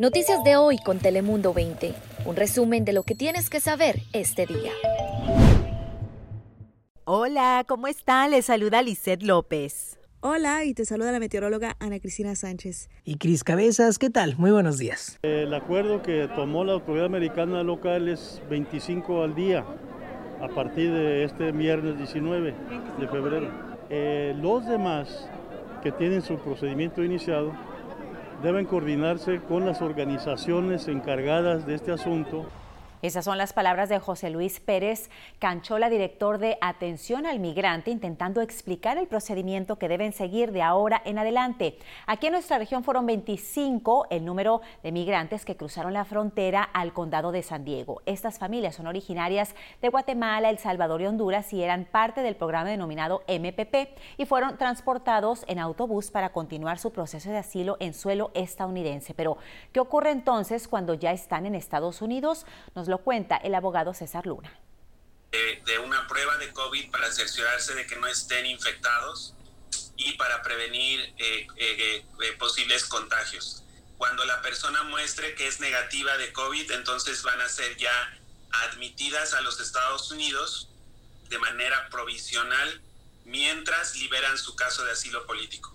Noticias de hoy con Telemundo 20. Un resumen de lo que tienes que saber este día. Hola, ¿cómo está? Le saluda Lisette López. Hola, y te saluda la meteoróloga Ana Cristina Sánchez. Y Cris Cabezas, ¿qué tal? Muy buenos días. El acuerdo que tomó la autoridad americana local es 25 al día a partir de este viernes 19 de febrero. Eh, los demás que tienen su procedimiento iniciado deben coordinarse con las organizaciones encargadas de este asunto esas son las palabras de José Luis Pérez Canchola, director de Atención al Migrante, intentando explicar el procedimiento que deben seguir de ahora en adelante. Aquí en nuestra región fueron 25 el número de migrantes que cruzaron la frontera al condado de San Diego. Estas familias son originarias de Guatemala, El Salvador y Honduras y eran parte del programa denominado MPP y fueron transportados en autobús para continuar su proceso de asilo en suelo estadounidense. Pero, ¿qué ocurre entonces cuando ya están en Estados Unidos? Cuenta el abogado César Luna. De, una prueba de COVID para cerciorarse de que no estén infectados y para prevenir eh, eh, eh, posibles contagios. Cuando la persona muestre que es negativa de COVID, entonces van a ser ya admitidas a los Estados Unidos de manera provisional mientras liberan su caso de asilo político.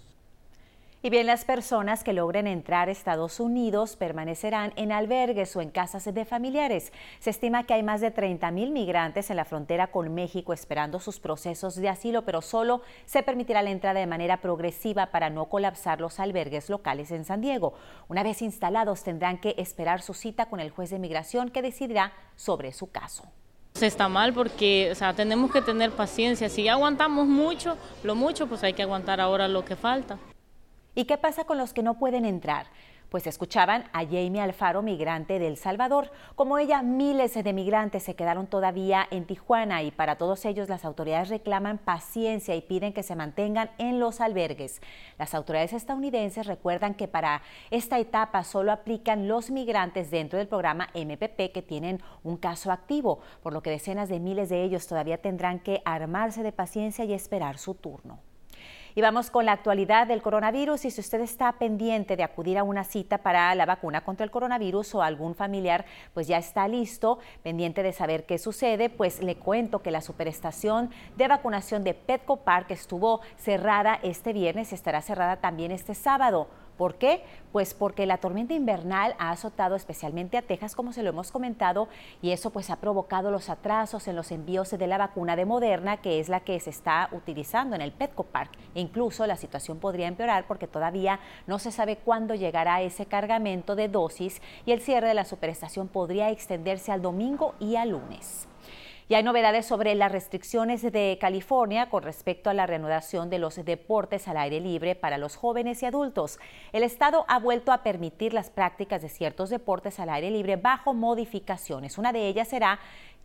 Y bien, las personas que logren entrar a Estados Unidos permanecerán en albergues o en casas de familiares. Se estima que hay más de 30 mil migrantes en la frontera con México esperando sus procesos de asilo, pero solo se permitirá la entrada de manera progresiva para no colapsar los albergues locales en San Diego. Una vez instalados, tendrán que esperar su cita con el juez de migración que decidirá sobre su caso. Está mal porque tenemos que tener paciencia. Si ya aguantamos mucho, lo mucho, pues hay que aguantar ahora lo que falta. ¿Y qué pasa con los que no pueden entrar? Pues escuchaban a Jamie Alfaro, migrante de El Salvador. Como ella, miles de migrantes se quedaron todavía en Tijuana y para todos ellos las autoridades reclaman paciencia y piden que se mantengan en los albergues. Las autoridades estadounidenses recuerdan que para esta etapa solo aplican los migrantes dentro del programa MPP que tienen un caso activo, por lo que decenas de miles de ellos todavía tendrán que armarse de paciencia y esperar su turno. Y vamos con la actualidad del coronavirus y si usted está pendiente de acudir a una cita para la vacuna contra el coronavirus o algún familiar, pues ya está listo, pendiente de saber qué sucede, pues le cuento que la superestación de vacunación de Petco Park estuvo cerrada este viernes y estará cerrada también este sábado. ¿Por qué? Pues porque la tormenta invernal ha azotado especialmente a Texas, como se lo hemos comentado, y eso pues ha provocado los atrasos en los envíos de la vacuna de Moderna, que es la que se está utilizando en el Petco Park. E incluso la situación podría empeorar porque todavía no se sabe cuándo llegará ese cargamento de dosis y el cierre de la superestación podría extenderse al domingo y al lunes. Y hay novedades sobre las restricciones de California con respecto a la reanudación de los deportes al aire libre para los jóvenes y adultos. El Estado ha vuelto a permitir las prácticas de ciertos deportes al aire libre bajo modificaciones. Una de ellas será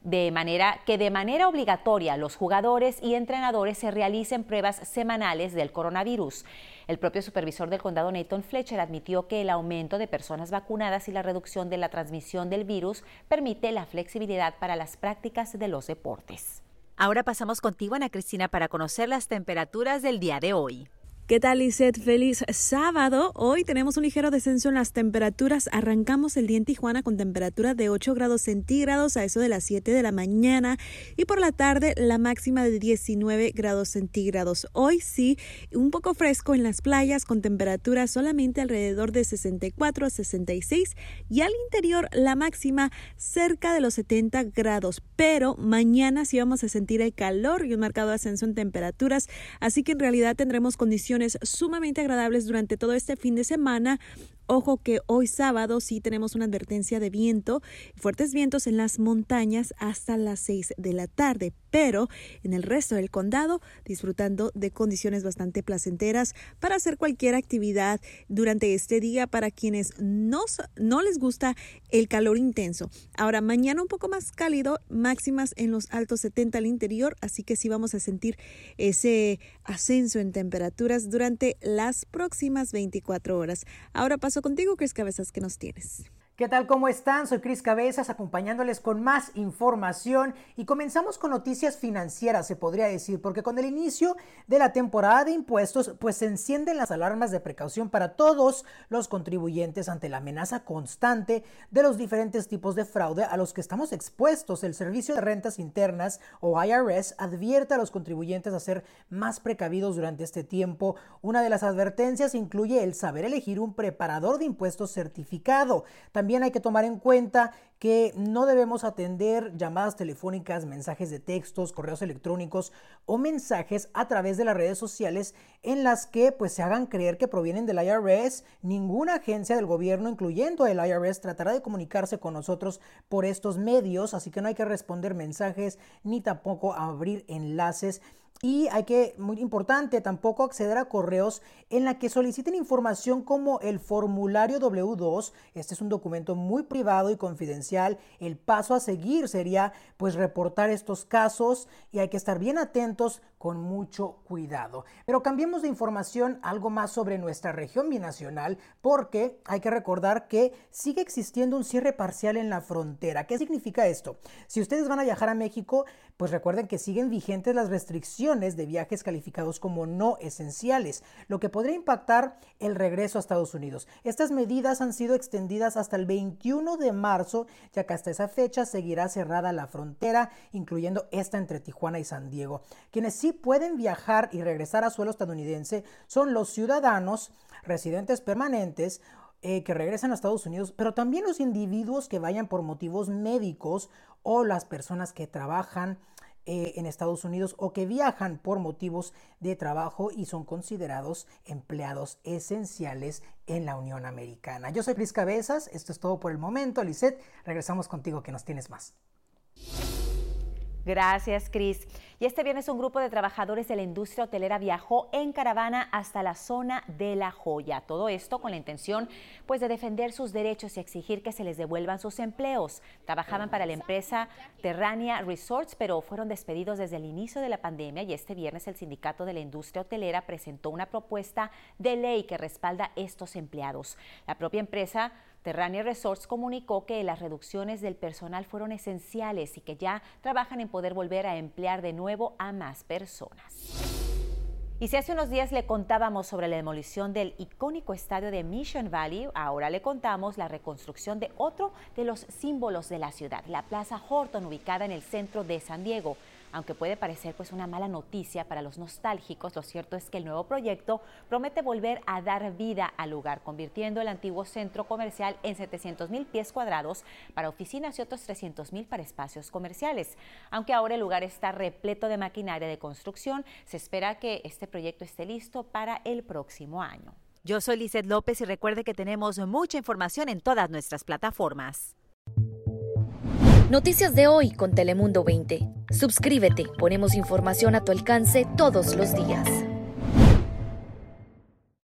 de manera que de manera obligatoria los jugadores y entrenadores se realicen pruebas semanales del coronavirus. El propio supervisor del condado Nathan Fletcher admitió que el aumento de personas vacunadas y la reducción de la transmisión del virus permite la flexibilidad para las prácticas de los deportes. Ahora pasamos contigo, Ana Cristina, para conocer las temperaturas del día de hoy. ¿Qué tal, Lisette? Feliz sábado. Hoy tenemos un ligero descenso en las temperaturas. Arrancamos el día en Tijuana con temperatura de 8 grados centígrados a eso de las 7 de la mañana y por la tarde la máxima de 19 grados centígrados. Hoy sí, un poco fresco en las playas con temperatura solamente alrededor de 64 a 66 y al interior la máxima cerca de los 70 grados. Pero mañana sí vamos a sentir el calor y un marcado ascenso en temperaturas, así que en realidad tendremos condiciones sumamente agradables durante todo este fin de semana. Ojo que hoy sábado sí tenemos una advertencia de viento, fuertes vientos en las montañas hasta las 6 de la tarde, pero en el resto del condado disfrutando de condiciones bastante placenteras para hacer cualquier actividad durante este día para quienes no, no les gusta el calor intenso. Ahora, mañana un poco más cálido, máximas en los altos 70 al interior, así que sí vamos a sentir ese ascenso en temperaturas durante las próximas 24 horas. Ahora paso contigo, Chris Cabezas, que nos tienes? ¿Qué tal? ¿Cómo están? Soy Cris Cabezas acompañándoles con más información y comenzamos con noticias financieras, se podría decir, porque con el inicio de la temporada de impuestos, pues se encienden las alarmas de precaución para todos los contribuyentes ante la amenaza constante de los diferentes tipos de fraude a los que estamos expuestos. El Servicio de Rentas Internas o IRS advierte a los contribuyentes a ser más precavidos durante este tiempo. Una de las advertencias incluye el saber elegir un preparador de impuestos certificado. También hay que tomar en cuenta que no debemos atender llamadas telefónicas, mensajes de textos, correos electrónicos o mensajes a través de las redes sociales en las que pues se hagan creer que provienen del IRS. Ninguna agencia del gobierno, incluyendo el IRS, tratará de comunicarse con nosotros por estos medios, así que no hay que responder mensajes ni tampoco abrir enlaces y hay que, muy importante, tampoco acceder a correos en la que soliciten información como el formulario W2. Este es un documento muy privado y confidencial. El paso a seguir sería pues reportar estos casos y hay que estar bien atentos con mucho cuidado. Pero cambiemos de información algo más sobre nuestra región binacional porque hay que recordar que sigue existiendo un cierre parcial en la frontera. ¿Qué significa esto? Si ustedes van a viajar a México, pues recuerden que siguen vigentes las restricciones de viajes calificados como no esenciales, lo que podría impactar el regreso a Estados Unidos. Estas medidas han sido extendidas hasta el 21 de marzo, ya que hasta esa fecha seguirá cerrada la frontera, incluyendo esta entre Tijuana y San Diego. Quienes sí pueden viajar y regresar a suelo estadounidense son los ciudadanos, residentes permanentes, eh, que regresan a Estados Unidos, pero también los individuos que vayan por motivos médicos o las personas que trabajan eh, en Estados Unidos o que viajan por motivos de trabajo y son considerados empleados esenciales en la Unión Americana. Yo soy Cris Cabezas, esto es todo por el momento. Lisette, regresamos contigo que nos tienes más. Gracias, Cris. Y este viernes un grupo de trabajadores de la industria hotelera viajó en caravana hasta la zona de La Joya. Todo esto con la intención pues, de defender sus derechos y exigir que se les devuelvan sus empleos. Trabajaban para la empresa Terrania Resorts, pero fueron despedidos desde el inicio de la pandemia y este viernes el sindicato de la industria hotelera presentó una propuesta de ley que respalda estos empleados. La propia empresa Terrania Resorts comunicó que las reducciones del personal fueron esenciales y que ya trabajan en poder volver a emplear de a más personas. Y si hace unos días le contábamos sobre la demolición del icónico estadio de Mission Valley, ahora le contamos la reconstrucción de otro de los símbolos de la ciudad, la Plaza Horton, ubicada en el centro de San Diego. Aunque puede parecer pues una mala noticia para los nostálgicos, lo cierto es que el nuevo proyecto promete volver a dar vida al lugar, convirtiendo el antiguo centro comercial en 700 mil pies cuadrados para oficinas y otros 300 mil para espacios comerciales. Aunque ahora el lugar está repleto de maquinaria de construcción, se espera que este proyecto esté listo para el próximo año. Yo soy Lizeth López y recuerde que tenemos mucha información en todas nuestras plataformas. Noticias de hoy con Telemundo 20. Suscríbete, ponemos información a tu alcance todos los días.